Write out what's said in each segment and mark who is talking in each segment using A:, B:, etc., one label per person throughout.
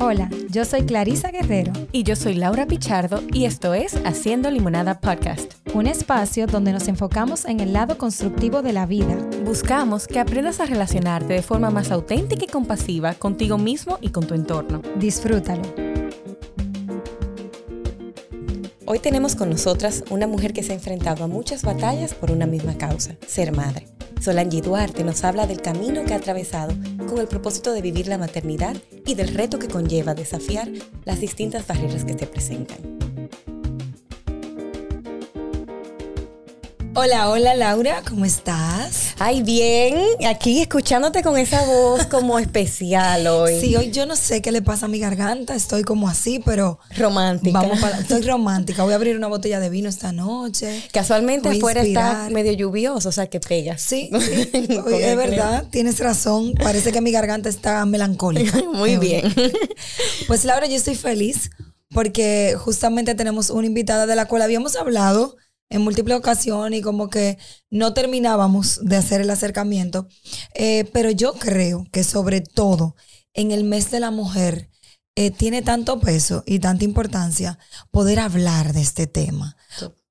A: Hola, yo soy Clarisa Guerrero.
B: Y yo soy Laura Pichardo y esto es Haciendo Limonada Podcast.
A: Un espacio donde nos enfocamos en el lado constructivo de la vida.
B: Buscamos que aprendas a relacionarte de forma más auténtica y compasiva contigo mismo y con tu entorno.
A: Disfrútalo.
B: Hoy tenemos con nosotras una mujer que se ha enfrentado a muchas batallas por una misma causa, ser madre. Solange Duarte nos habla del camino que ha atravesado con el propósito de vivir la maternidad y del reto que conlleva desafiar las distintas barreras que se presentan.
A: Hola, hola Laura, ¿cómo estás?
B: Ay, bien, aquí escuchándote con esa voz como especial hoy.
A: Sí, hoy yo no sé qué le pasa a mi garganta, estoy como así, pero...
B: Romántica.
A: Vamos para, estoy romántica, voy a abrir una botella de vino esta noche.
B: Casualmente afuera está medio lluvioso, o sea que pega.
A: Sí, sí. es verdad, tienes razón, parece que mi garganta está melancólica.
B: Muy bien.
A: Pues Laura, yo estoy feliz porque justamente tenemos una invitada de la cual habíamos hablado en múltiples ocasiones y como que no terminábamos de hacer el acercamiento. Eh, pero yo creo que sobre todo en el mes de la mujer eh, tiene tanto peso y tanta importancia poder hablar de este tema.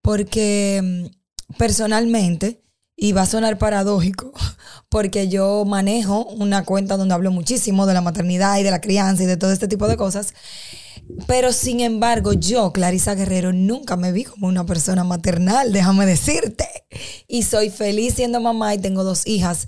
A: Porque mm, personalmente, y va a sonar paradójico, porque yo manejo una cuenta donde hablo muchísimo de la maternidad y de la crianza y de todo este tipo de cosas. Pero sin embargo, yo, Clarisa Guerrero, nunca me vi como una persona maternal, déjame decirte. Y soy feliz siendo mamá y tengo dos hijas.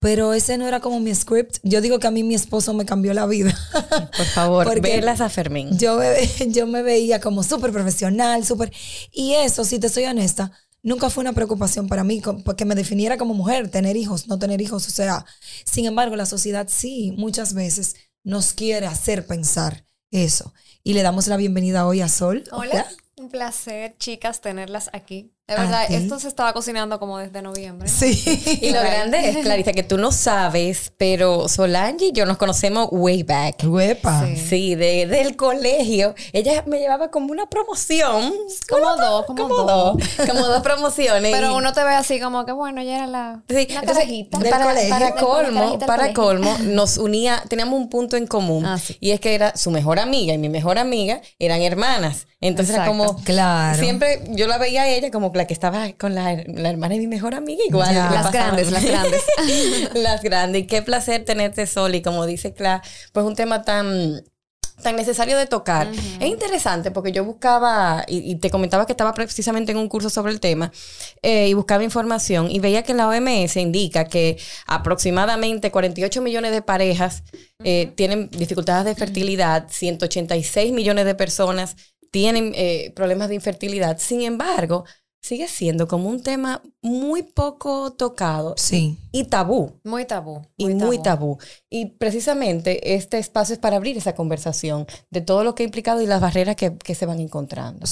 A: Pero ese no era como mi script. Yo digo que a mí mi esposo me cambió la vida.
B: Por favor, verlas a Fermín.
A: Yo me, yo me veía como súper profesional, súper... Y eso, si te soy honesta, nunca fue una preocupación para mí, porque me definiera como mujer, tener hijos, no tener hijos. O sea, sin embargo, la sociedad sí, muchas veces nos quiere hacer pensar eso. Y le damos la bienvenida hoy a Sol.
C: Hola. Un placer, chicas, tenerlas aquí. De verdad, esto se estaba cocinando como desde noviembre.
A: Sí.
B: Y lo grande es, Clarita, que tú no sabes, pero Solange y yo nos conocemos way back.
A: Huepa.
B: Sí, de, del colegio. Ella me llevaba como una promoción.
C: Como dos, como, dos.
B: Como dos promociones.
C: Pero uno te ve así como que, bueno, ella era la,
B: sí,
C: carajita.
B: para, para, colmo, para colmo, nos unía, teníamos un punto en común. Ah, y es que era su mejor amiga y mi mejor amiga eran hermanas. Entonces era como...
A: Claro.
B: Siempre yo la veía a ella como la que estaba con la, hermana de mi mejor amiga igual.
C: Las grandes, las grandes.
B: las grandes. Y qué placer tenerte, Sol. Y como dice Cla, pues un tema tan tan necesario de tocar. Es interesante porque yo buscaba, y, te comentaba que estaba precisamente en un curso sobre el tema, eh, y buscaba información y veía que la OMS indica que aproximadamente 48 millones de parejas eh, tienen dificultades de fertilidad, 186 millones de personas tienen eh, problemas de infertilidad. Sin embargo, sigue siendo como un tema muy poco tocado.
A: Sí.
B: Y tabú.
C: Muy tabú.
B: y muy tabú. Y precisamente este espacio es para abrir esa conversación de todo lo que ha implicado y las barreras que, se van encontrando.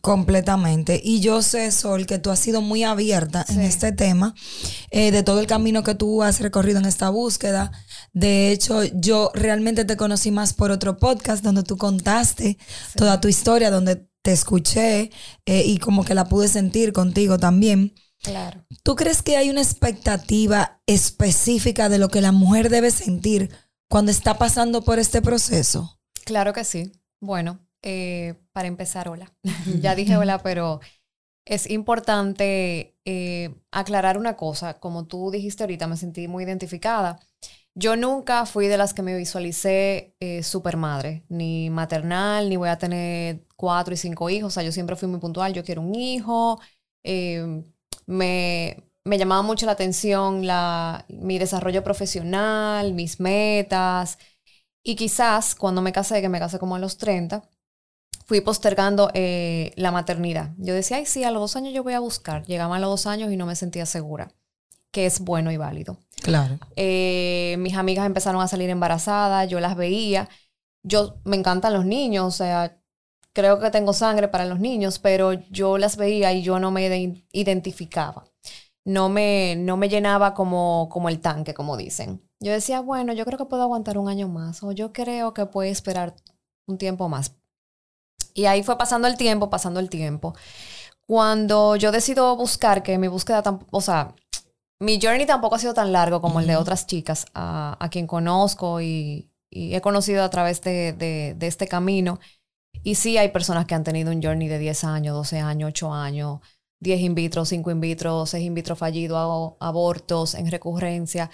A: Completamente. Y yo sé, Sol, que tú has sido muy abierta en este tema, eh, de todo el camino que tú has recorrido en esta búsqueda. De hecho, yo realmente te conocí más por otro podcast donde tú contaste toda tu historia, donde te escuché eh, y como que la pude sentir contigo también.
C: Claro.
A: ¿Tú crees que hay una expectativa específica de lo que la mujer debe sentir cuando está pasando por este proceso?
C: Claro que sí. Bueno, eh, para empezar, hola. ya dije hola, pero es importante eh, aclarar una cosa. Como tú dijiste ahorita, me sentí muy identificada. Yo nunca fui de las que me visualicé eh, super madre, ni maternal, ni voy a tener cuatro y cinco hijos. O sea, yo siempre fui muy puntual, yo quiero un hijo. Eh, me, me, llamaba mucho la atención mi desarrollo profesional, mis metas. Y quizás cuando me casé, que me casé como a los 30, fui postergando eh, la maternidad. Yo decía, ay, sí, a los dos años yo voy a buscar. Llegaba a los dos años y no me sentía segura, que es bueno y válido.
A: Claro.
C: Eh, mis amigas empezaron a salir embarazadas, yo las veía. Yo me encantan los niños, o sea, creo que tengo sangre para los niños, pero yo las veía y yo no me identificaba. No me, no me llenaba como, como el tanque, como dicen. Yo decía, bueno, yo creo que puedo aguantar un año más o yo creo que puedo esperar un tiempo más. Y ahí fue pasando el tiempo, pasando el tiempo. Cuando yo decido buscar, que mi búsqueda, o sea, mi journey tampoco ha sido tan largo como el de otras chicas a, quien conozco y, y he conocido a través de, de, de, este camino. Y sí hay personas que han tenido un journey de 10 años, 12 años, 8 años, 10 in vitro, 5 in vitro, 6 in vitro fallidos, abortos en recurrencia.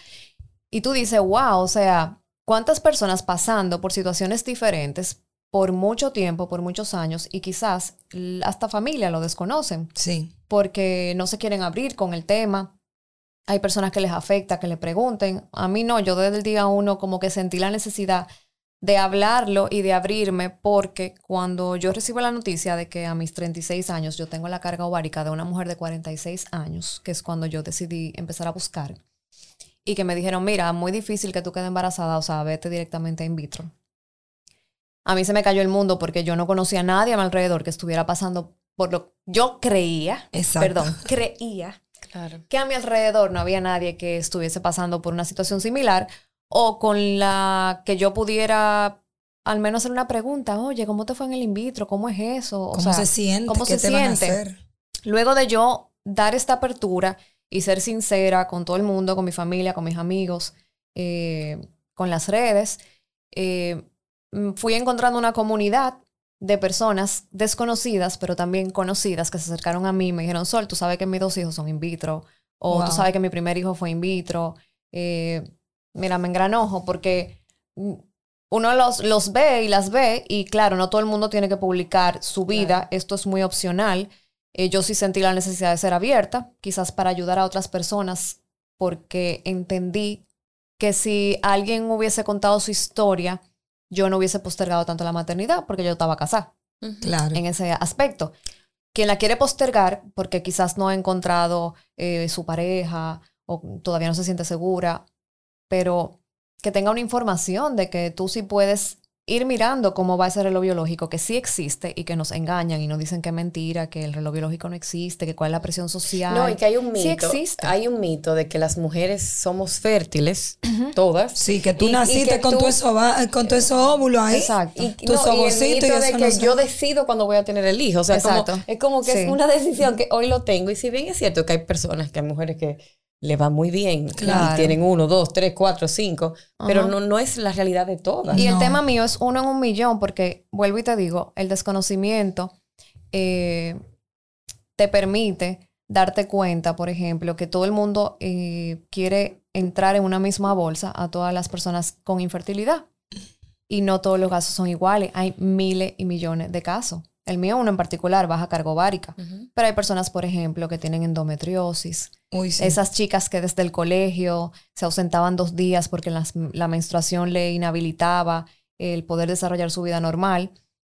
C: Y tú dices, wow, o sea, ¿cuántas personas pasando por situaciones diferentes por mucho tiempo, por muchos años, y quizás hasta familia lo desconocen?
A: Sí.
C: Porque no se quieren abrir con el tema. Hay personas que les afecta, que le pregunten. A mí no, yo desde el día uno como que sentí la necesidad de hablarlo y de abrirme porque cuando yo recibo la noticia de que a mis 36 años yo tengo la carga ovárica de una mujer de 46 años, que es cuando yo decidí empezar a buscar, y que me dijeron, mira, muy difícil que tú quedes embarazada, o sea, vete directamente in vitro. A mí se me cayó el mundo porque yo no conocía a nadie a mi alrededor que estuviera pasando por lo yo creía, perdón, creía que a mi alrededor no había nadie que estuviese pasando por una situación similar o con la que yo pudiera al menos hacer una pregunta, oye, ¿cómo te fue en el in vitro? ¿Cómo es eso?
A: ¿Cómo se siente?
C: ¿Cómo se siente? Luego de yo dar esta apertura y ser sincera con todo el mundo, con mi familia, con mis amigos, eh, con las redes, eh, mm, fui encontrando una comunidad de personas desconocidas, pero también conocidas, que se acercaron a mí y me dijeron, Sol, tú sabes que mis dos hijos son in vitro, o tú sabes que mi primer hijo fue in vitro. Eh, mira, me engranojo porque uno los, los ve y las ve y claro, no todo el mundo tiene que publicar su vida, esto es muy opcional. Eh, yo sí sentí la necesidad de ser abierta, quizás para ayudar a otras personas, porque entendí que si alguien hubiese contado su historia, yo no hubiese postergado tanto la maternidad porque yo estaba casada.
A: Claro.
C: En ese aspecto. Quien la quiere postergar porque quizás no ha encontrado eh, su pareja o todavía no se siente segura pero que tenga una información de que tú sí puedes ir mirando cómo va ese reloj biológico, que sí existe y que nos engañan y nos dicen que es mentira, que el reloj biológico no existe, que cuál es la presión social.
B: No, y que hay un mito.
C: Sí existe.
B: Hay un mito de que las mujeres somos fértiles, todas.
A: Sí, que tú naciste con, tu eso, con tu eso óvulo ahí.
C: Exacto.
B: Y, tus no, y el mito de que yo decido cuando voy a tener el hijo. O sea, es como que es una decisión que hoy lo tengo. Y si bien es cierto que hay personas, que hay mujeres que le va muy bien y tienen uno, dos, tres, cuatro, cinco, pero no, no es la realidad de todas.
C: Y el tema mío es uno en un millón, porque vuelvo y te digo, el desconocimiento eh, te permite darte cuenta, por ejemplo, que todo el mundo eh, quiere entrar en una misma bolsa a todas las personas con infertilidad. Y no todos los casos son iguales. Hay miles y millones de casos. El mío, uno en particular, baja carga ovárica. Pero hay personas, por ejemplo, que tienen endometriosis. Esas chicas que desde el colegio se ausentaban dos días porque la menstruación le inhabilitaba el poder desarrollar su vida normal.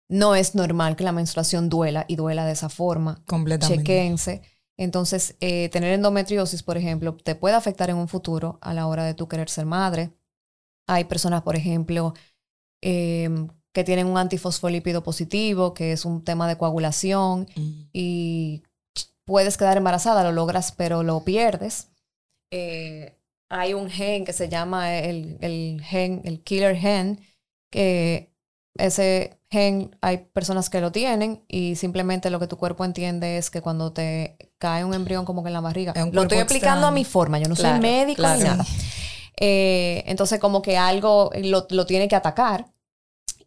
C: No es normal que la menstruación duela y duela de esa forma.
A: Completamente.
C: Chequense. Entonces, eh, tener endometriosis, por ejemplo, te puede afectar en un futuro a la hora de tú querer ser madre. Hay personas, por ejemplo, eh, que tienen un antifosfolípido positivo, que es un tema de coagulación, mm. y puedes quedar embarazada, lo logras, pero lo pierdes. Eh, hay un gen que se llama el, el, gen, el killer gen, que ese gen hay personas que lo tienen y simplemente lo que tu cuerpo entiende es que cuando te cae un embrión como que en la barriga, lo estoy explicando a mi forma, yo no soy médico ni nada. Eh, entonces como que algo lo, lo tiene que atacar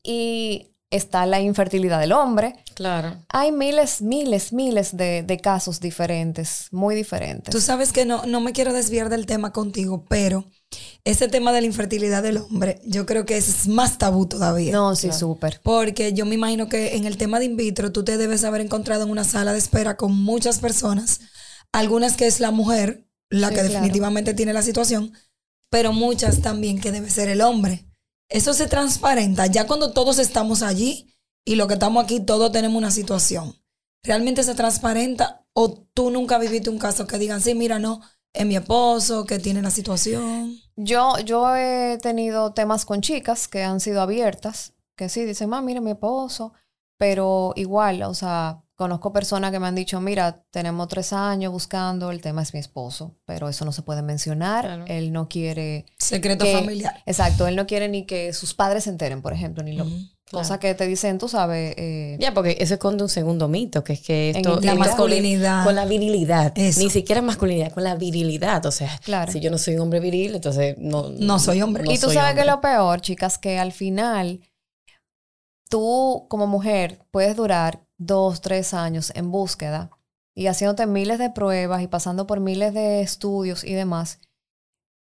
C: y está la infertilidad del hombre.
B: Claro.
C: Hay miles, miles, miles de, casos diferentes, muy diferentes.
A: Tú sabes que no, no me quiero desviar del tema contigo, pero ese tema de la infertilidad del hombre, yo creo que es más tabú todavía.
C: No, sí, súper.
A: Porque yo me imagino que en el tema de in vitro tú te debes haber encontrado en una sala de espera con muchas personas, algunas que es la mujer, la que definitivamente tiene la situación, pero muchas también que debe ser el hombre. Eso se transparenta ya cuando todos estamos allí y lo que estamos aquí, todos tenemos una situación. ¿Realmente se transparenta o tú nunca viviste un caso que digan, sí, mira, no, es mi esposo que tiene la situación?
C: Yo, yo he tenido temas con chicas que han sido abiertas, que sí, dicen, ma, mira, mi esposo, pero igual, o sea, Conozco personas que me han dicho, mira, tenemos tres años buscando, el tema es mi esposo, pero eso no se puede mencionar. Él no quiere...
A: Secreto familiar.
C: Exacto, él no quiere ni que sus padres se enteren, por ejemplo, ni lo... Cosa que te dicen, tú sabes. Eh,
B: ya, porque eso esconde un segundo mito, que es que esto.
A: La masculinidad.
B: Con la virilidad. Ni siquiera masculinidad, con la virilidad. O sea, si yo no soy un hombre viril, entonces no.
A: No soy hombre.
C: y tú sabes que lo peor, chicas, que al final tú como mujer puedes durar dos, tres años en búsqueda y haciéndote miles de pruebas y pasando por miles de estudios y demás.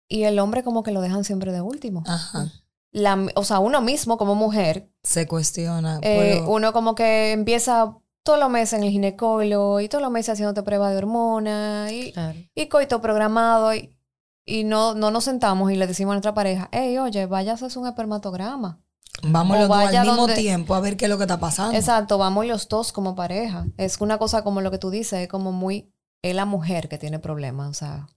C: Y el hombre como que lo dejan siempre de último. Ajá. La, o sea, uno mismo como mujer.
A: Se cuestiona.
C: Eh, uno como que empieza todos los meses en el ginecólogo y todos los meses haciéndote prueba de hormonas y, y coito programado y, y no, no nos sentamos y le decimos a nuestra pareja, hey, oye, vaya a hacer un espermatograma.
A: Vamos los dos al mismo tiempo a ver qué es lo que está pasando.
C: Exacto, vamos los dos como pareja. Es una cosa como lo que tú dices, es como muy, es la mujer que tiene problemas, o sea.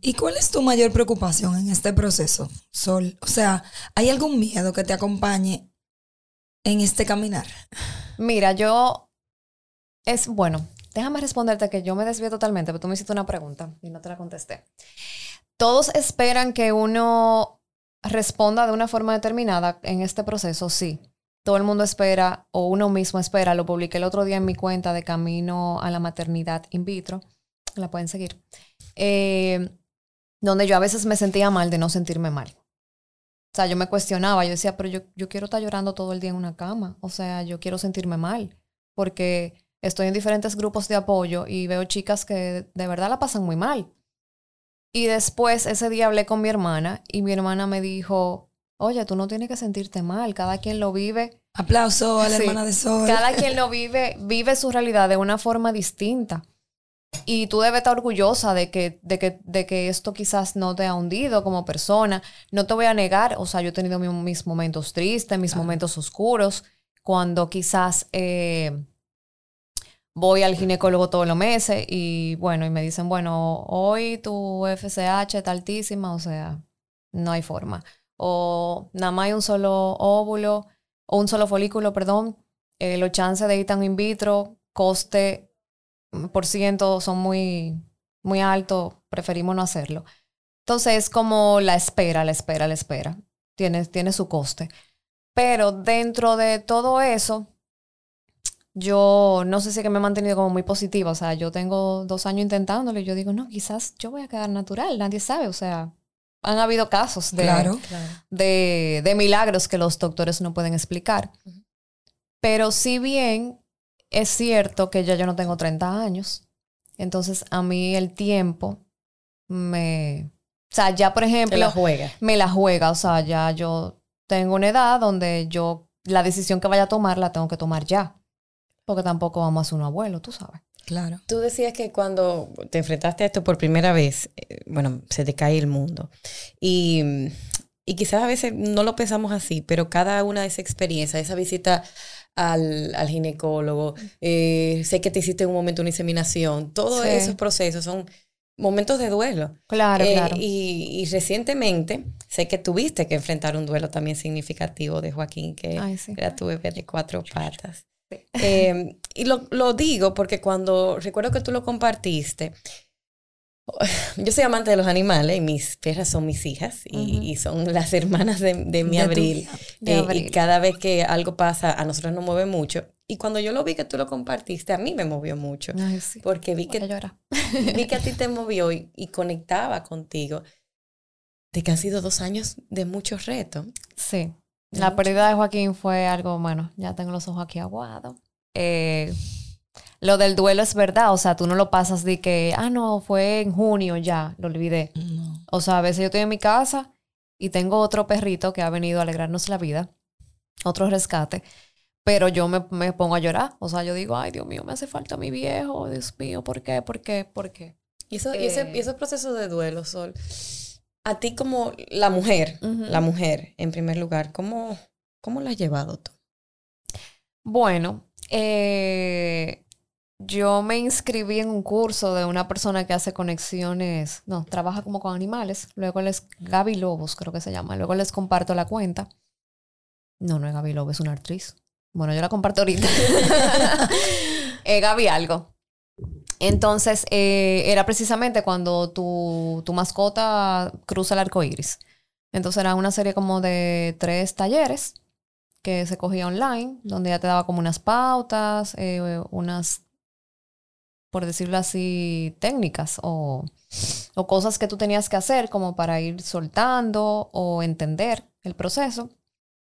A: ¿Y cuál es tu mayor preocupación en este proceso, Sol? O sea, ¿hay algún miedo que te acompañe en este caminar?
C: Mira, yo es bueno, déjame responderte que yo me desvío totalmente, pero tú me hiciste una pregunta y no te la contesté. Todos esperan que uno responda de una forma determinada en este proceso, sí. Todo el mundo espera, o uno mismo espera, lo publiqué el otro día en mi cuenta de Camino a la Maternidad In Vitro, la pueden seguir, eh, donde yo a veces me sentía mal de no sentirme mal. O sea, yo me cuestionaba, yo decía, pero yo, yo quiero estar llorando todo el día en una cama, o sea, yo quiero sentirme mal, porque estoy en diferentes grupos de apoyo y veo chicas que de verdad la pasan muy mal. Y después ese día hablé con mi hermana y mi hermana me dijo, oye, tú no tienes que sentirte mal, cada quien lo vive.
A: Aplauso a la hermana de Sol.
C: Cada quien lo vive, vive su realidad de una forma distinta. Y tú debes estar orgullosa de que, de que, de que esto quizás no te ha hundido como persona. No te voy a negar, o sea, yo he tenido mis, momentos tristes, mis momentos oscuros, cuando quizás eh, voy al ginecólogo todos los meses y bueno, y me dicen, bueno, hoy tu FSH está altísima, o sea, no hay forma. O nada más hay un solo óvulo, o un solo folículo, perdón, eh, los chances de ir tan in vitro, coste mm, por ciento son muy, muy altos, preferimos no hacerlo. Entonces es como la espera, la espera, la espera. Tiene, tiene su coste. Pero dentro de todo eso, yo no sé si que me he mantenido como muy positiva, o sea, yo tengo dos años intentándolo y yo digo, no, quizás yo voy a quedar natural, nadie sabe, o sea, han habido casos de, de, de, milagros que los doctores no pueden explicar. Pero si bien es cierto que ya yo no tengo 30 años, entonces a mí el tiempo me... O sea, ya por ejemplo...
B: Me la juega.
C: Me la juega, o sea, ya yo tengo una edad donde yo la decisión que vaya a tomar la tengo que tomar ya porque tampoco vamos a ser un abuelo, tú sabes.
A: Claro.
B: Tú decías que cuando te enfrentaste a esto por primera vez, eh, bueno, se te cae el mundo. Y, y quizás a veces no lo pensamos así, pero cada una de esas experiencias, esa visita al, al ginecólogo, eh, sé que te hiciste en un momento una inseminación, todos esos procesos son momentos de duelo.
C: Claro, eh, claro.
B: Y, y, recientemente sé que tuviste que enfrentar un duelo también significativo de Joaquín, que era tu bebé de cuatro patas. Em, y lo, lo, digo porque cuando recuerdo que tú lo compartiste, yo soy amante de los animales y mis perras son mis hijas y, son las hermanas de, de mi abril. Eh, y cada vez que algo pasa, a nosotros nos mueve mucho. Y cuando yo lo vi que tú lo compartiste, a mí me movió mucho. Porque vi que, vi que a ti te movió y, y, conectaba contigo. De que han sido dos años de muchos retos.
C: Sí. La pérdida de Joaquín fue algo, bueno, ya tengo los ojos aquí aguados. Eh, lo del duelo es verdad, o sea, tú no lo pasas de que, ah, no, fue en junio ya, lo olvidé. O sea, a veces yo estoy en mi casa y tengo otro perrito que ha venido a alegrarnos la vida, otro rescate, pero yo me, me pongo a llorar. O sea, yo digo, ay, Dios mío, me hace falta mi viejo, Dios mío, ¿por qué? ¿Por qué? ¿Por qué?
B: Y, eso, y, ese, y eh, esos procesos de duelo, Sol, a ti como la mujer, la mujer en primer lugar, ¿cómo, cómo la has llevado tú?
C: Bueno, eh, yo me inscribí en un curso de una persona que hace conexiones, no, trabaja como con animales. Luego les, Gaby Lobos creo que se llama. Luego les comparto la cuenta. No, no es Gaby Lobos, es una actriz. Bueno, yo la comparto ahorita. eh, Gaby algo. Entonces, eh, era precisamente cuando tu, tu, mascota cruza el arco iris. Entonces, era una serie como de tres talleres que se cogía online, donde ya te daba como unas pautas, eh, unas, por decirlo así, técnicas o, o cosas que tú tenías que hacer como para ir soltando o entender el proceso.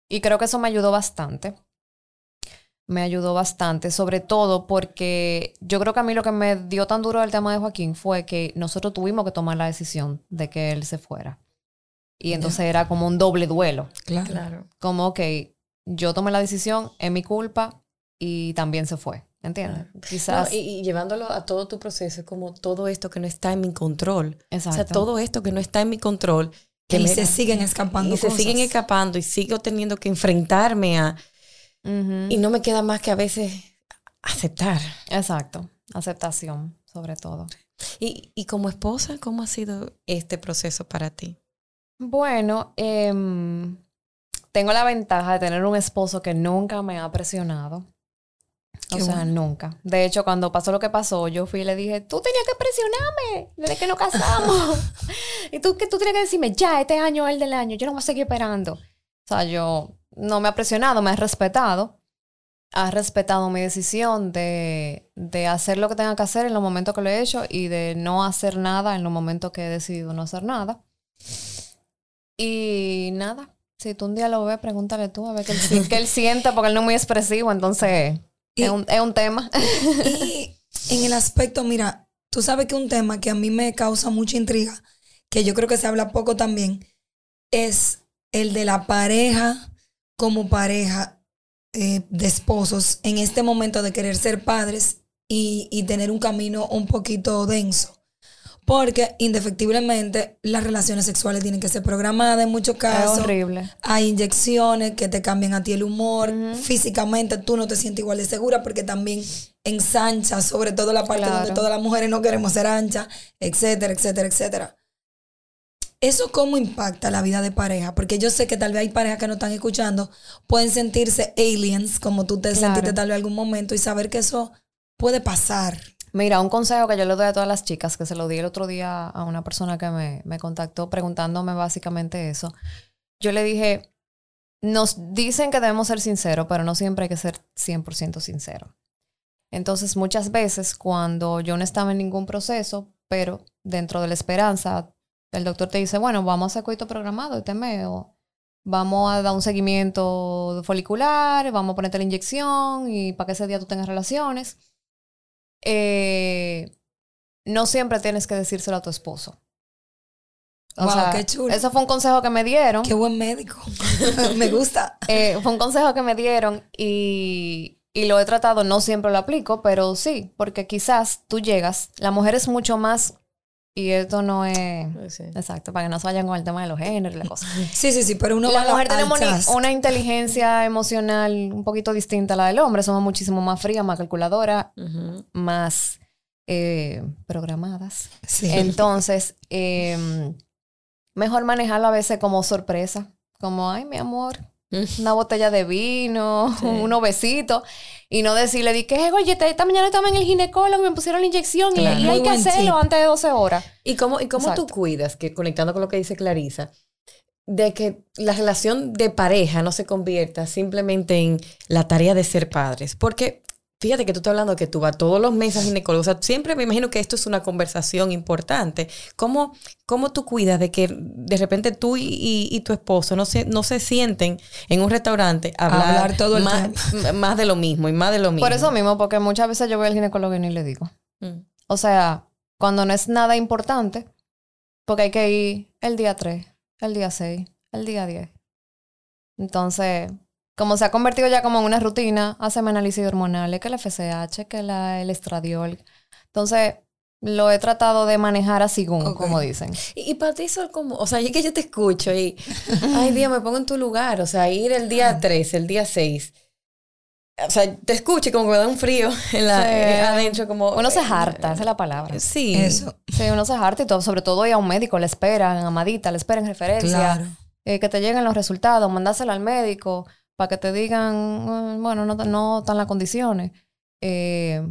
C: Y creo que eso me ayudó bastante. Me ayudó bastante, sobre todo porque yo creo que a mí lo que me dio tan duro el tema de Joaquín fue que nosotros tuvimos que tomar la decisión de que él se fuera. Y entonces era como un doble duelo.
A: Claro.
B: Claro.
C: Como, ok, yo tomé la decisión, es mi culpa y también se fue. ¿Entiendes? Quizás.
B: No, y, y llevándolo a todo tu proceso, es como todo esto que no está en mi control.
C: Exacto.
B: O sea, todo esto que no está en mi control. Que
A: y
B: me-
A: se siguen escapando
B: y se
A: cosas.
B: siguen escapando y sigo teniendo que enfrentarme a... Y no me queda más que a veces aceptar.
C: Exacto. Aceptación, sobre todo.
B: Y, y como esposa, ¿cómo ha sido este proceso para ti?
C: Bueno, em, tengo la ventaja de tener un esposo que nunca me ha presionado. O sea,
A: bueno.
C: nunca. De hecho, cuando pasó lo que pasó, yo fui y le dije, tú tenías que presionarme desde que nos casamos. y tú que tú tenías que decirme, ya, este año es el del año, yo no voy a seguir esperando. O sea, yo no me ha presionado, me ha respetado. Ha respetado mi decisión de, de hacer lo que tenga que hacer en los momentos que lo he hecho y de no hacer nada en los momentos que he decidido no hacer nada. Y nada, si tú un día lo ves, pregúntale tú a ver qué él, qué él siente, porque él no es muy expresivo, entonces
A: Y-
C: es, un, es un tema.
A: Y en el aspecto, mira, tú sabes que un tema que a mí me causa mucha intriga, que yo creo que se habla poco también, es el de la pareja como pareja eh, de esposos en este momento de querer ser padres y, y tener un camino un poquito denso. Porque indefectiblemente las relaciones sexuales tienen que ser programadas en muchos
C: es
A: casos.
C: horrible.
A: Hay inyecciones que te cambian a ti el humor. Físicamente tú no te sientes igual de segura porque también ensancha, sobre todo la parte
C: Claro.
A: donde todas las mujeres no queremos ser anchas, etcétera, etcétera, etcétera. ¿Eso cómo impacta la vida de pareja? Porque yo sé que tal vez hay parejas que no están escuchando, pueden sentirse aliens, como tú te
C: Claro.
A: sentiste tal vez algún momento, y saber que eso puede pasar.
C: Mira, un consejo que yo le doy a todas las chicas, que se lo di el otro día a una persona que me, me contactó preguntándome básicamente eso. Yo le dije, nos dicen que debemos ser sinceros, pero no siempre hay que ser 100% sincero. Entonces, muchas veces cuando yo no estaba en ningún proceso, pero dentro de la esperanza, el doctor te dice, bueno, vamos a hacer coito programado este mes, o vamos a dar un seguimiento folicular, vamos a ponerte la inyección y para que ese día tú tengas relaciones. Eh, no siempre tienes que decírselo a tu esposo. O
A: Wow,
C: sea,
A: qué chulo.
C: Eso fue un consejo que me dieron.
A: Qué buen médico. me gusta.
C: Eh, fue un consejo que me dieron y, y lo he tratado, no siempre lo aplico, pero sí, porque quizás tú llegas, la mujer es mucho más, y esto no es exacto, para que no se vayan con el tema de los géneros y la cosa.
A: Sí, sí, sí, pero uno va
C: la
A: a
C: mujer tenemos ni-
A: altas.
C: una inteligencia emocional un poquito distinta a la del hombre, somos muchísimo más frías, más calculadoras,
B: Ujú.
C: más eh, programadas.
A: Sí.
C: Entonces, em, mejor manejarlo a veces como sorpresa, como, ay, mi amor, una botella de vino,
B: Sí.
C: unos besitos, y no decirle, di que, oye, esta- mañana estaba en el ginecólogo y me pusieron la inyección y-
B: Claro.
C: y,
A: Muy
C: hay que hacerlo
A: tip.
C: antes de 12 horas.
B: ¿Y cómo, y cómo tú cuidas, que conectando con lo que dice Clarisa, de que la relación de pareja no se convierta simplemente en la tarea de ser padres? Porque fíjate que tú estás hablando que tú vas todos los meses al ginecólogo. O sea, siempre me imagino que esto es una conversación importante. ¿Cómo, cómo tú cuidas de que de repente tú y, y- y tu esposo no se, no se sienten en un restaurante a hablar,
A: Hablar todo el
B: más, más de lo mismo y más de lo mismo?
C: Por eso mismo, porque muchas veces yo voy al ginecólogo y ni le digo.
B: Mm.
C: O sea, cuando no es nada importante, porque hay que ir el día 3, el día 6, el día 10. Entonces, como se ha convertido ya como en una rutina, haceme análisis hormonales, que el FSH, que la, el estradiol. Entonces, lo he tratado de manejar así, como, dicen.
B: Y, y para ti eso es como, o sea, es que yo te escucho y, ay Dios, me pongo en tu lugar, o sea, ir el día 3, el día 6. O sea, te escucho y como que me da un frío en la,
C: Sí.
B: eh, adentro, como...
C: Uno se
B: eh,
C: harta, esa es la palabra.
B: Sí.
A: Eso.
C: Sí, uno se harta y todo, sobre todo ir a un médico, le esperan, amadita, le esperan referencia.
A: Claro.
C: eh, que te lleguen los resultados, mandárselo al médico para que te digan, "Mm, bueno, no, no están las condiciones. Eh,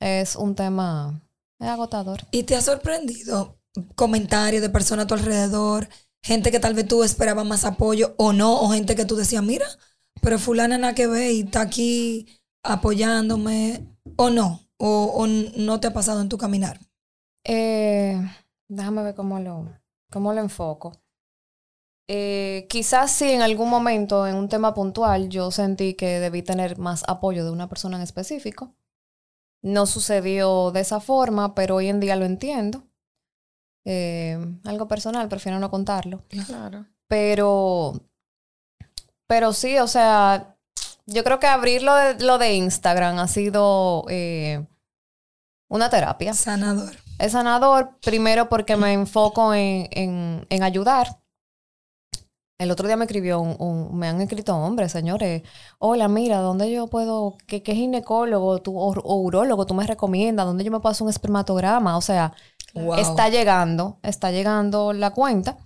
C: es un tema es agotador.
A: ¿Y te ha sorprendido comentarios de personas a tu alrededor? Gente que tal vez tú esperabas más apoyo o no, o gente que tú decías, mira, pero fulana nada que ver y está aquí apoyándome, o no, o, o no te ha pasado en tu caminar.
C: Eh, déjame ver cómo lo, cómo lo enfoco. Eh, quizás sí en algún momento, en un tema puntual, yo sentí que debí tener más apoyo de una persona en específico. No sucedió de esa forma, pero hoy en día lo entiendo. Eh, algo personal, prefiero no contarlo.
B: Claro.
C: Pero, pero sí, o sea, yo creo que abrir lo de, lo de Instagram ha sido eh, una terapia.
A: Sanador.
C: Es sanador, primero porque me enfoco en, en, en ayudar. El otro día me escribió un, un- me han escrito hombres, señores. Hola, mira, ¿dónde yo puedo, qué, qué ginecólogo tú, o, o urólogo tú me recomiendas? ¿Dónde yo me puedo hacer un espermatograma? O sea,
A: Wow.
C: está llegando, está llegando la cuenta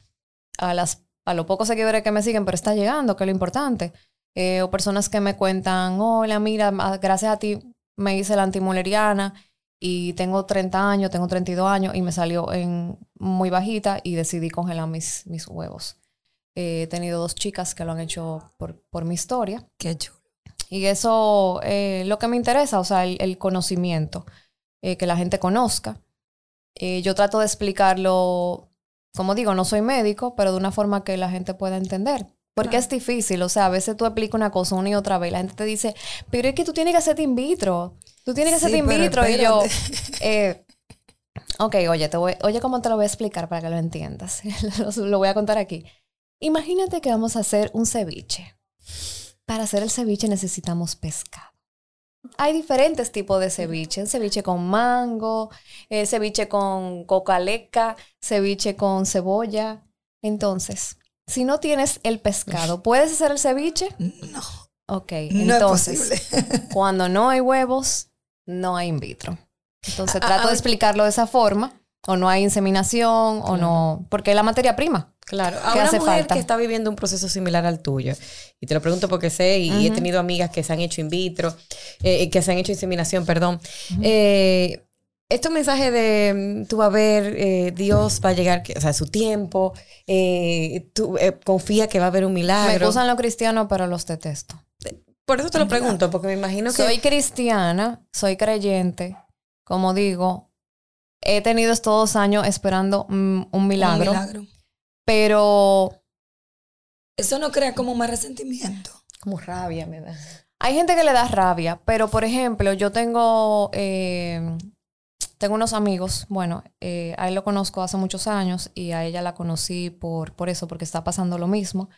C: a las a los pocos seguidores que me siguen, pero está llegando, que es lo importante. Eh, o personas que me cuentan, hola, mira, gracias a ti me hice la antimuleriana y tengo 30 años, tengo 32 años y me salió en muy bajita y decidí congelar mis, mis huevos. He tenido dos chicas que lo han hecho por, por mi historia.
A: Qué chulo.
C: Y eso eh, lo que me interesa, o sea, el, el conocimiento, eh, que la gente conozca. Eh, yo trato de explicarlo, como digo, no soy médico, pero de una forma que la gente pueda entender. Porque es difícil, o sea, a veces tú explicas una cosa una y otra vez y la gente te dice, pero es que tú tienes que hacerte in vitro, tú tienes que
A: Sí,
C: hacerte in vitro. Y yo, eh, ok, oye, te voy, oye, ¿cómo te lo voy a explicar para que lo entiendas? lo, lo voy a contar aquí. Imagínate que vamos a hacer un ceviche. Para hacer el ceviche necesitamos pescado. Hay diferentes tipos de ceviche. Ceviche con mango, eh, ceviche con cocaleca, ceviche con cebolla. Entonces, si no tienes el pescado, ¿puedes hacer el ceviche?
A: No,
C: Ok,
A: no
C: entonces,
A: es
C: cuando no hay huevos, no hay in vitro. Entonces
B: Ah,
C: trato de explicarlo de esa forma. O no hay inseminación, o no. Porque es la materia prima.
B: Claro, a
C: ¿Qué
B: una
C: hace
B: mujer
C: falta?
B: que está viviendo un proceso similar al tuyo, y te lo pregunto porque sé, y he tenido amigas que se han hecho in vitro, eh, que se han hecho inseminación, perdón. Eh, este mensaje de mm, tú vas a ver, eh, Dios va a llegar, o sea, su tiempo, eh, tú eh, confía que va a haber un
C: Me
B: milagro.
C: gustan los cristianos, pero los detesto.
B: Por eso te lo pregunto, porque me imagino que...
C: Soy cristiana, soy creyente. Como digo, he tenido estos dos años esperando mm, un milagro,
A: Un milagro.
C: Pero
A: Eso no crea como más resentimiento.
B: Como rabia me da.
C: hay gente que le da rabia. Pero, por ejemplo, yo tengo, eh, tengo unos amigos, bueno, eh, a él lo conozco hace muchos años y a ella la conocí por, por eso, porque está pasando lo mismo.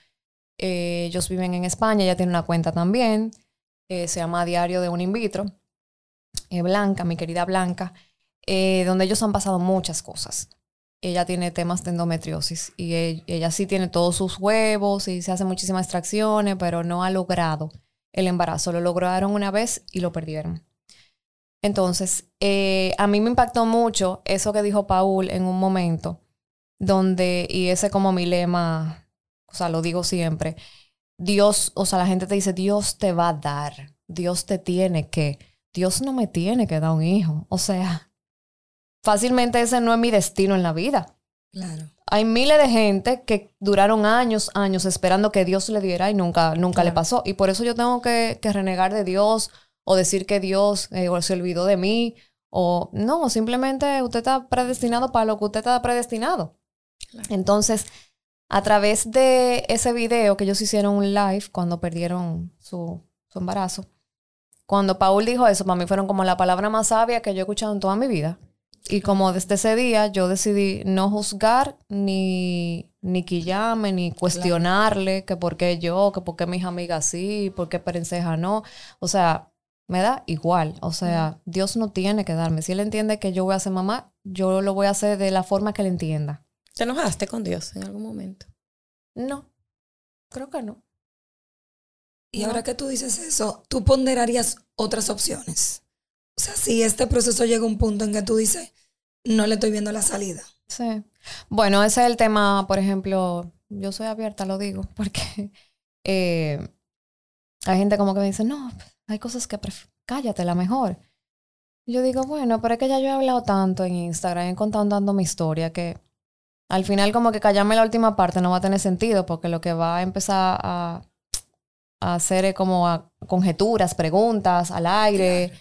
C: Eh, ellos viven en España, ella tiene una cuenta también, eh, se llama Diario de un In vitro. Blanca, mi querida Blanca, donde ellos han pasado muchas cosas. Ella tiene temas de endometriosis y e- ella sí tiene todos sus huevos y se hace muchísimas extracciones, pero no ha logrado el embarazo. Lo lograron una vez y lo perdieron. Entonces, eh, a mí me impactó mucho eso que dijo Paul en un momento, donde, y ese como mi lema, o sea, lo digo siempre, Dios, o sea, la gente te dice, Dios te va a dar, Dios te tiene que, Dios no me tiene que dar un hijo. O sea, fácilmente ese no es mi destino en la vida.
A: Claro.
C: Hay miles de gente que duraron años, años esperando que Dios le diera y nunca, nunca le pasó. Y por eso yo tengo que, que renegar de Dios o decir que Dios eh, o se olvidó de mí. O no, simplemente usted está predestinado para lo que usted está predestinado.
B: Claro.
C: Entonces, a través de ese video que ellos hicieron un live cuando perdieron su, su embarazo, cuando Paul dijo eso, para mí fueron como la palabra más sabia que yo he escuchado en toda mi vida. Y como desde ese día yo decidí no juzgar ni, ni quillarme, ni cuestionarle que por qué yo, que por qué mis amigas sí, por qué Perenceja no. O sea, me da igual. O sea, Dios no tiene que darme. Si Él entiende que yo voy a ser mamá, yo lo voy a hacer de la forma que Él entienda.
B: ¿Te enojaste con Dios en algún momento?
C: No, creo que no.
A: Y
C: No.
A: ahora que tú dices eso, tú ponderarías otras opciones. O sea, si este proceso llega a un punto en que tú dices, no le estoy viendo la salida.
C: Sí. Bueno, ese es el tema, por ejemplo, yo soy abierta, lo digo, porque eh, hay gente como que me dice, no, hay cosas que cállate, la mejor. Yo digo, bueno, pero es que ya yo he hablado tanto en Instagram, he contado dando mi historia, que al final como que callarme la última parte no va a tener sentido, porque lo que va a empezar a, hacer eh, como conjeturas, preguntas al aire.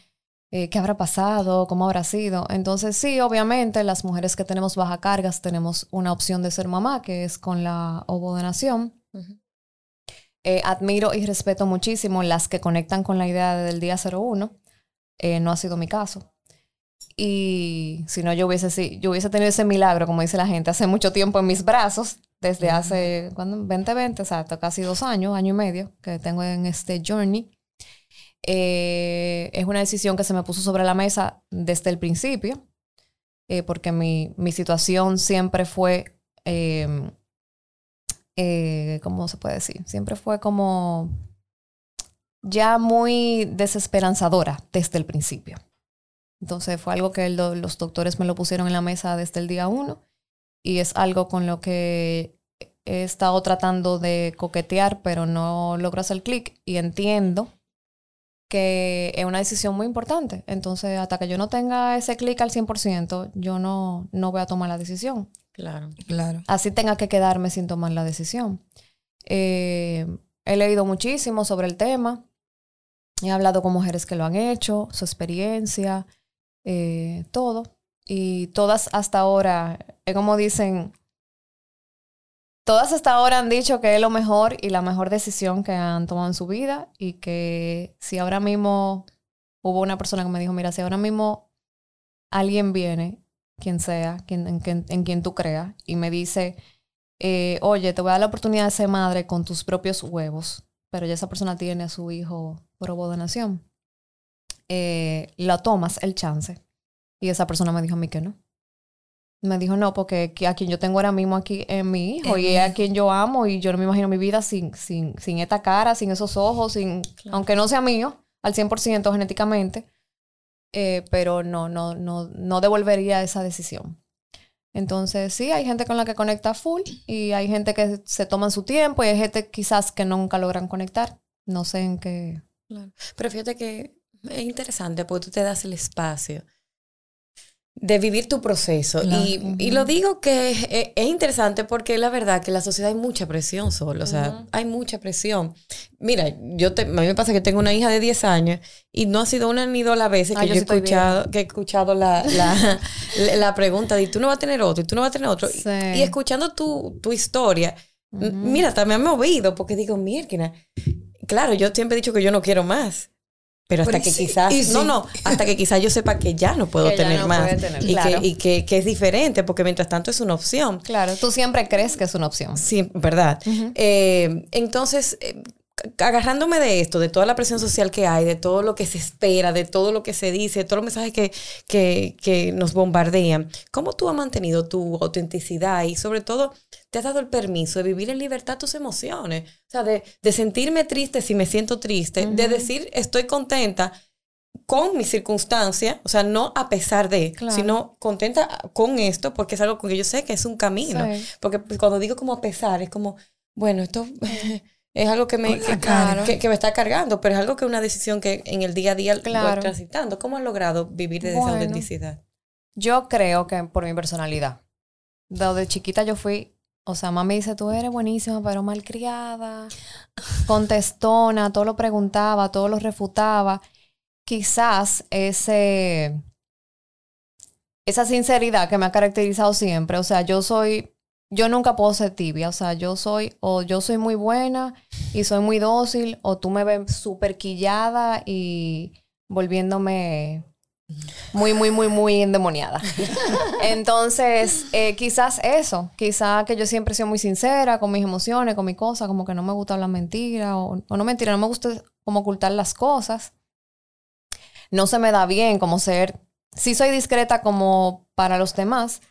C: Eh, qué habrá pasado, cómo habrá sido. Entonces, sí, obviamente, las mujeres que tenemos baja cargas tenemos una opción de ser mamá, que es con la ovodonación. Eh, admiro y respeto muchísimo las que conectan con la idea del día 01. Eh, no ha sido mi caso. Y si no, yo hubiese, yo hubiese tenido ese milagro, como dice la gente, hace mucho tiempo en mis brazos, desde hace, ¿cuándo? 2020, o sea, casi dos años, año y medio, que tengo en este journey. Eh, es una decisión que se me puso sobre la mesa desde el principio, eh, porque mi, mi, situación siempre fue, em, eh, ¿cómo se puede decir? Siempre fue como ya muy desesperanzadora desde el principio. Entonces fue algo que los doctores me lo pusieron en la mesa desde el día uno y es algo con lo que he estado tratando de coquetear, pero no logro hacer clic y entiendo que es una decisión muy importante. Entonces, hasta que yo no tenga ese clic al 100%, yo no, no voy a tomar la decisión.
B: Claro,
A: claro.
C: Así tenga que quedarme sin tomar la decisión. Eh, he leído muchísimo sobre el tema. He hablado con mujeres que lo han hecho, su experiencia, eh, todo. Y todas hasta ahora, es como dicen, Todas hasta ahora han dicho que es lo mejor y la mejor decisión que han tomado en su vida y que si ahora mismo hubo una persona que me dijo, mira, si ahora mismo alguien viene, quien sea, quien, en, quien tú creas, y me dice, eh, oye, te voy a dar la oportunidad de ser madre con tus propios huevos, pero ya esa persona tiene a su hijo por ovodonación, eh, lo tomas el chance. Y esa persona me dijo a mí que no. Me dijo, no, porque a quien yo tengo ahora mismo aquí es mi hijo y es a quien yo amo y yo no me imagino mi vida sin, sin, sin esta cara, sin esos ojos, sin, aunque no sea mío al 100% genéticamente, eh, pero no, no, no, no devolvería esa decisión. Entonces, sí, hay gente con la que conecta full y hay gente que se toman su tiempo y hay gente quizás que nunca logran conectar. No sé en qué.
B: Pero fíjate que es interesante porque tú te das el espacio de vivir tu proceso. Y, y, lo digo que es, interesante porque la verdad que en la sociedad hay mucha presión solo, o sea, hay mucha presión. Mira, yo te, a mí me pasa que tengo una hija de 10 años y no ha sido una ni dos las veces que yo, he escuchado, que he escuchado la, la, la, pregunta de tú no vas a tener otro y tú no vas a tener otro. Y, escuchando tu, tu historia, mira, también me he movido porque digo, mierda, claro, yo siempre he dicho que yo no quiero más. Pero hasta que quizás, no, no, hasta que quizás yo sepa que ya no puedo tener más. y, que, y que, que, es diferente, porque mientras tanto es una opción.
C: Claro, tú siempre crees que es una opción.
B: Sí, verdad. Eh, entonces, eh, agarrándome de esto, de toda la presión social que hay, de todo lo que se espera, de todo lo que se dice, de todos los mensajes que, que, que nos bombardean, ¿cómo tú has mantenido tu autenticidad y sobre todo te has dado el permiso de vivir en libertad tus emociones? O sea, de, de sentirme triste si me siento triste, de decir estoy contenta con mi circunstancia, o sea, no a pesar de, sino contenta con esto porque es algo que yo sé que es un camino. Porque cuando digo como a pesar, es como, bueno, esto es algo que me, que, me está cargando, pero es algo que es una decisión que en el día a día claro. voy transitando. ¿Cómo has logrado vivir de esa autenticidad?
C: Yo creo que por mi personalidad. Desde chiquita yo fui, o sea, mamá me dice, tú eres buenísima, pero malcriada, contestona, todo lo preguntaba, todo lo refutaba. Quizás ese, esa sinceridad que me ha caracterizado siempre, o sea, yo soy yo nunca puedo ser tibia, o sea, yo soy, o yo soy muy buena y soy muy dócil, o tú me ves súper quillada y volviéndome muy, muy, muy, muy endemoniada. Entonces, eh, quizás eso, quizás que yo siempre soy muy sincera con mis emociones, con mis cosas, como que no me gusta hablar mentira, o, o no mentira, no me gusta como ocultar las cosas. No se me da bien como ser, sí soy discreta como para los demás,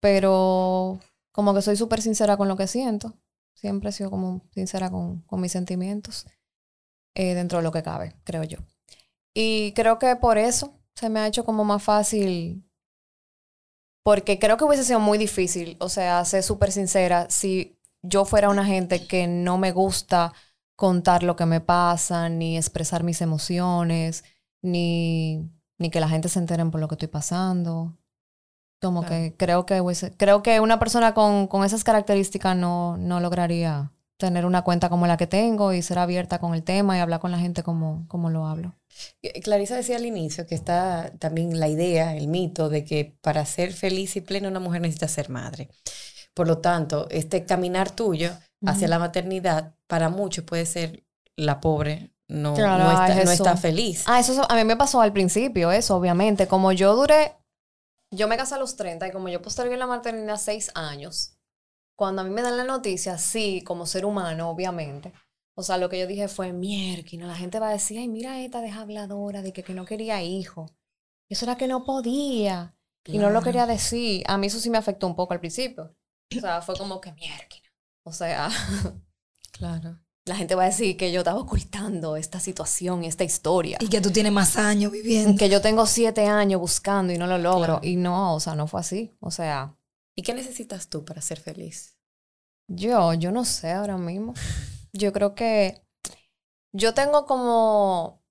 C: pero como que soy súper sincera con lo que siento. Siempre he sido como sincera con, mis sentimientos eh, dentro de lo que cabe, creo yo. Y creo que por eso se me ha hecho como más fácil, porque creo que hubiese sido muy difícil, o sea, ser súper sincera si yo fuera una gente que no me gusta contar lo que me pasa, ni expresar mis emociones, ni, ni que la gente se entere por lo que estoy pasando. Como que creo que creo que una persona con, con esas características no, no lograría tener una cuenta como la que tengo y ser abierta con el tema y hablar con la gente como, como lo hablo.
B: Clarisa decía al inicio que está también la idea, el mito de que para ser feliz y plena una mujer necesita ser madre. Por lo tanto, este caminar tuyo hacia la maternidad para muchos puede ser la pobre no, no, está, feliz.
C: Ah, eso a mí me pasó al principio, eso, obviamente. Como yo duré, yo me casé a los 30 y como yo postergué la maternidad seis años, cuando a mí me dan la noticia, sí, como ser humano, obviamente. O sea, lo que yo dije fue, mierda, la gente va a decir, ay, mira esta deja habladora de que, que no quería hijo. Eso era que no podía. Y no lo quería decir. A mí eso sí me afectó un poco al principio. O sea, fue como que mierda. O sea,
B: claro
C: la gente va a decir que yo estaba ocultando esta situación, esta historia.
A: Y que tú tienes más años viviendo.
C: Que yo tengo siete años buscando y no lo logro. Y no, o sea, no fue así. O sea.
B: ¿Y qué necesitas tú para ser feliz?
C: Yo, yo no sé ahora mismo. Yo creo que yo tengo como.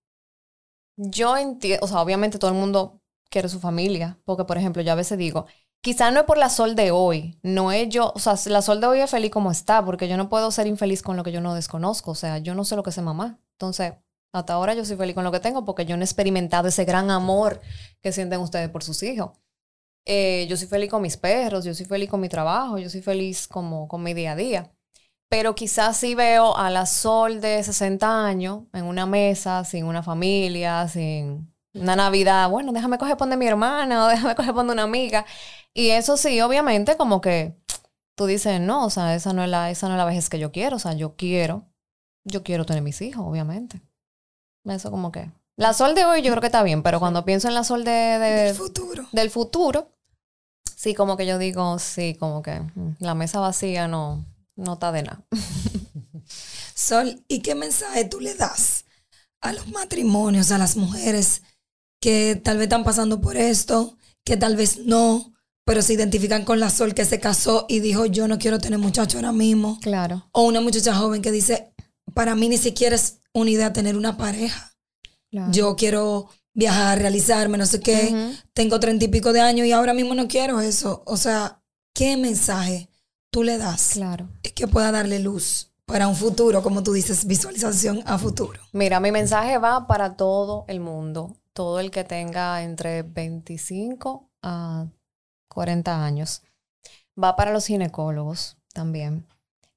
C: Yo entiendo, o sea, obviamente todo el mundo quiere su familia. Porque, por ejemplo, yo a veces digo, Quizá no es por la sol de hoy, no es yo, o sea, la sol de hoy es feliz como está, porque yo no puedo ser infeliz con lo que yo no desconozco, o sea, yo no sé lo que es mamá. Entonces, hasta ahora yo soy feliz con lo que tengo porque yo no he experimentado ese gran amor que sienten ustedes por sus hijos. Eh, yo soy feliz con mis perros, yo soy feliz con mi trabajo, yo soy feliz como con mi día a día. Pero quizás sí veo a la Sol de 60 años en una mesa, sin una familia, sin una Navidad. Bueno, déjame coger pon de mi hermana o déjame coger pon de una amiga. Y eso sí, obviamente, como que tú dices, no, o sea, esa no es la, esa no es la vejez que yo quiero. O sea, yo quiero, yo quiero tener mis hijos, obviamente. Eso como que. La sol de hoy yo creo que está bien, pero cuando pienso en la sol de,
A: del futuro.
C: Del futuro, sí, como que yo digo, sí, como que mm, la mesa vacía no, no está de nada.
A: Sol, ¿y qué mensaje tú le das a los matrimonios, a las mujeres que tal vez están pasando por esto, que tal vez no, pero se identifican con la Sol que se casó y dijo, yo no quiero tener muchacho ahora mismo.
C: Claro.
A: O una muchacha joven que dice, para mí ni siquiera es una idea tener una pareja. Yo quiero viajar, realizarme, no sé qué. Tengo treinta y pico de años y ahora mismo no quiero eso. O sea, ¿qué mensaje tú le das?
C: Claro.
A: Es que pueda darle luz para un futuro, como tú dices, visualización a futuro.
C: Mira, mi mensaje va para todo el mundo. Todo el que tenga entre 25 a 40 años. Va para los ginecólogos también.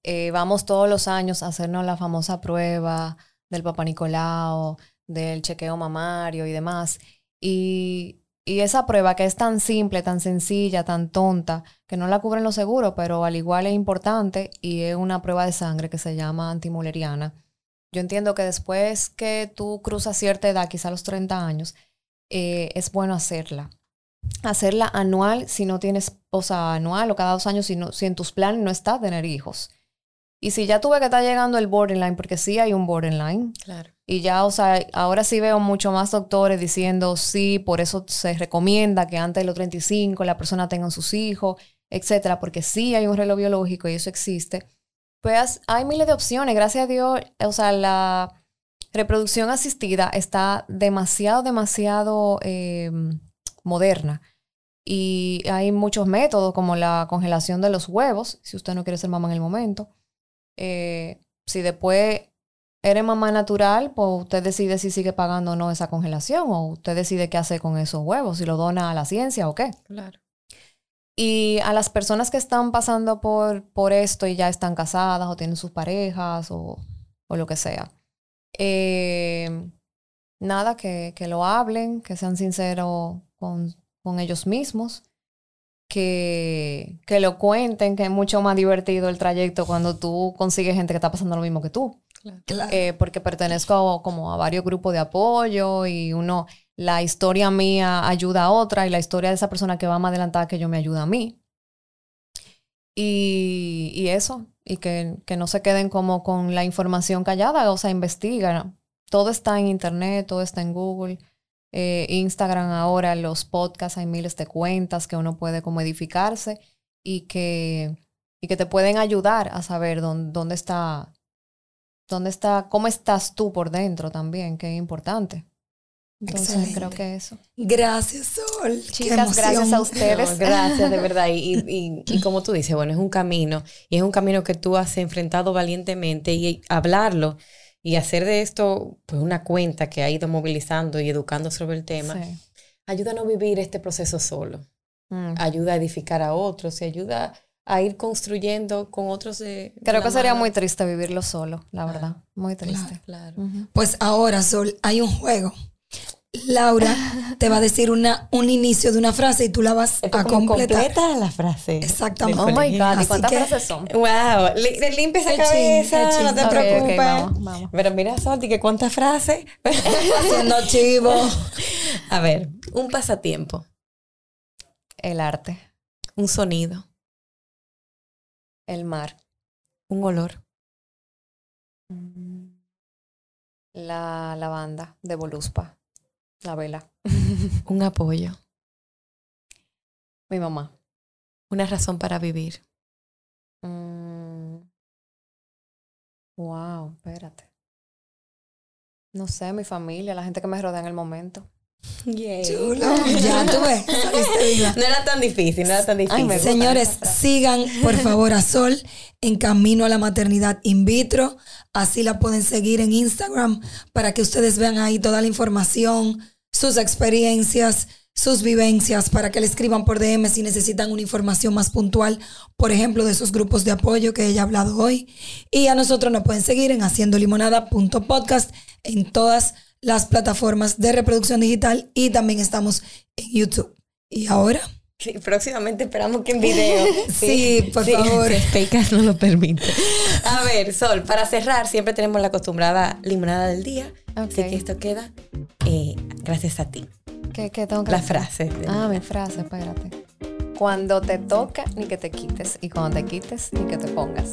C: Eh, vamos todos los años a hacernos la famosa prueba del Papa Nicolau, del chequeo mamario y demás. Y, y, esa prueba que es tan simple, tan sencilla, tan tonta, que no la cubren los seguros, pero al igual es importante y es una prueba de sangre que se llama antimuleriana. Yo entiendo que después que tú cruzas cierta edad, quizá los 30 años, eh, es bueno hacerla hacerla anual si no tienes, o sea, anual o cada dos años si, no, si en tus planes no está tener hijos. Y si ya tuve que estar llegando el borderline, porque sí hay un borderline.
B: Claro.
C: Y ya, o sea, ahora sí veo mucho más doctores diciendo, sí, por eso se recomienda que antes de los 35 la persona tenga sus hijos, etcétera, porque sí hay un reloj biológico y eso existe. Pues hay miles de opciones, gracias a Dios, o sea, la reproducción asistida está demasiado, demasiado eh, moderna. Y hay muchos métodos como la congelación de los huevos, si usted no quiere ser mamá en el momento. Eh, si después eres mamá natural, pues usted decide si sigue pagando o no esa congelación o usted decide qué hace con esos huevos, si lo dona a la ciencia o qué.
B: Claro.
C: Y a las personas que están pasando por, por esto y ya están casadas o tienen sus parejas o, o lo que sea, eh, nada, que, que, lo hablen, que sean sinceros con, ellos mismos, que, que lo cuenten, que es mucho más divertido el trayecto cuando tú consigues gente que está pasando lo mismo que tú. Eh, porque pertenezco a, como a varios grupos de apoyo y uno, la historia mía ayuda a otra y la historia de esa persona que va más adelantada que yo me ayuda a mí. Y, y eso, y que, que, no se queden como con la información callada, o sea, investigan. Todo está en internet, todo está en Google. Eh, Instagram ahora, los podcasts, hay miles de cuentas que uno puede como edificarse y que, y que te pueden ayudar a saber dónde, dónde está, dónde está, cómo estás tú por dentro también, que es importante. Entonces
A: Excelente.
C: creo que eso.
A: Gracias, Sol.
C: Chicas, gracias a ustedes.
B: No, gracias, de verdad. Y, y- y como tú dices, bueno, es un camino y es un camino que tú has enfrentado valientemente y hablarlo y hacer de esto pues una cuenta que ha ido movilizando y educando sobre el tema,
C: Sí.
B: ayuda a no vivir este proceso solo,
C: Mm.
B: ayuda a edificar a otros y ayuda a ir construyendo con otros. de-
C: Creo que sería
B: mano.
C: muy triste vivirlo solo, la verdad. Muy triste.
B: Claro.
A: Pues ahora, Sol, hay un juego. Laura te va a decir una, un inicio de una frase y tú la vas
B: Esto
A: a
B: como
A: completar.
B: completa la frase.
A: Exactamente.
C: Oh my God,
A: Así
C: ¿y cuántas
A: que-
C: frases son?
B: Wow, le limpia esa cabeza, no te preocupes.
C: vamos, vamos.
B: Pero mira, Santi, que cuántas frases.
A: Haciendo chivo.
B: A ver, un pasatiempo,
C: El arte,
B: un sonido,
C: el mar,
B: un olor,
C: la lavanda de Voluspa, la vela,
B: un apoyo,
C: mi mamá.
B: una razón para vivir.
C: Mm. Wow, espérate. No sé, mi familia, la gente que me rodea en el momento.
A: Chulo. Ya tú ves. saliste viva.
B: No era tan difícil, no era tan difícil.
C: Ay.
A: Señores, sigan por favor a Sol en Camino a la Maternidad In Vitro. Así la pueden seguir en Instagram para que ustedes vean ahí toda la información, sus experiencias, sus vivencias, para que le escriban por DM si necesitan una información más puntual, por ejemplo, de esos grupos de apoyo que ella ha hablado hoy. Y a nosotros nos pueden seguir en haciendolimonada.podcast en todas las plataformas de reproducción digital y también estamos en YouTube. Y ahora...
B: Sí, próximamente esperamos que en video.
A: Sí, por favor.
B: Si Speakers no lo permite. A ver, Sol, para cerrar, siempre tenemos la acostumbrada limonada del día. Así que esto queda eh, gracias a ti.
C: ¿Qué, qué tengo que
B: La frase.
C: Ah, mi frase, espérate. Cuando te toca, ni que te quites. Y cuando te quites, ni que te pongas.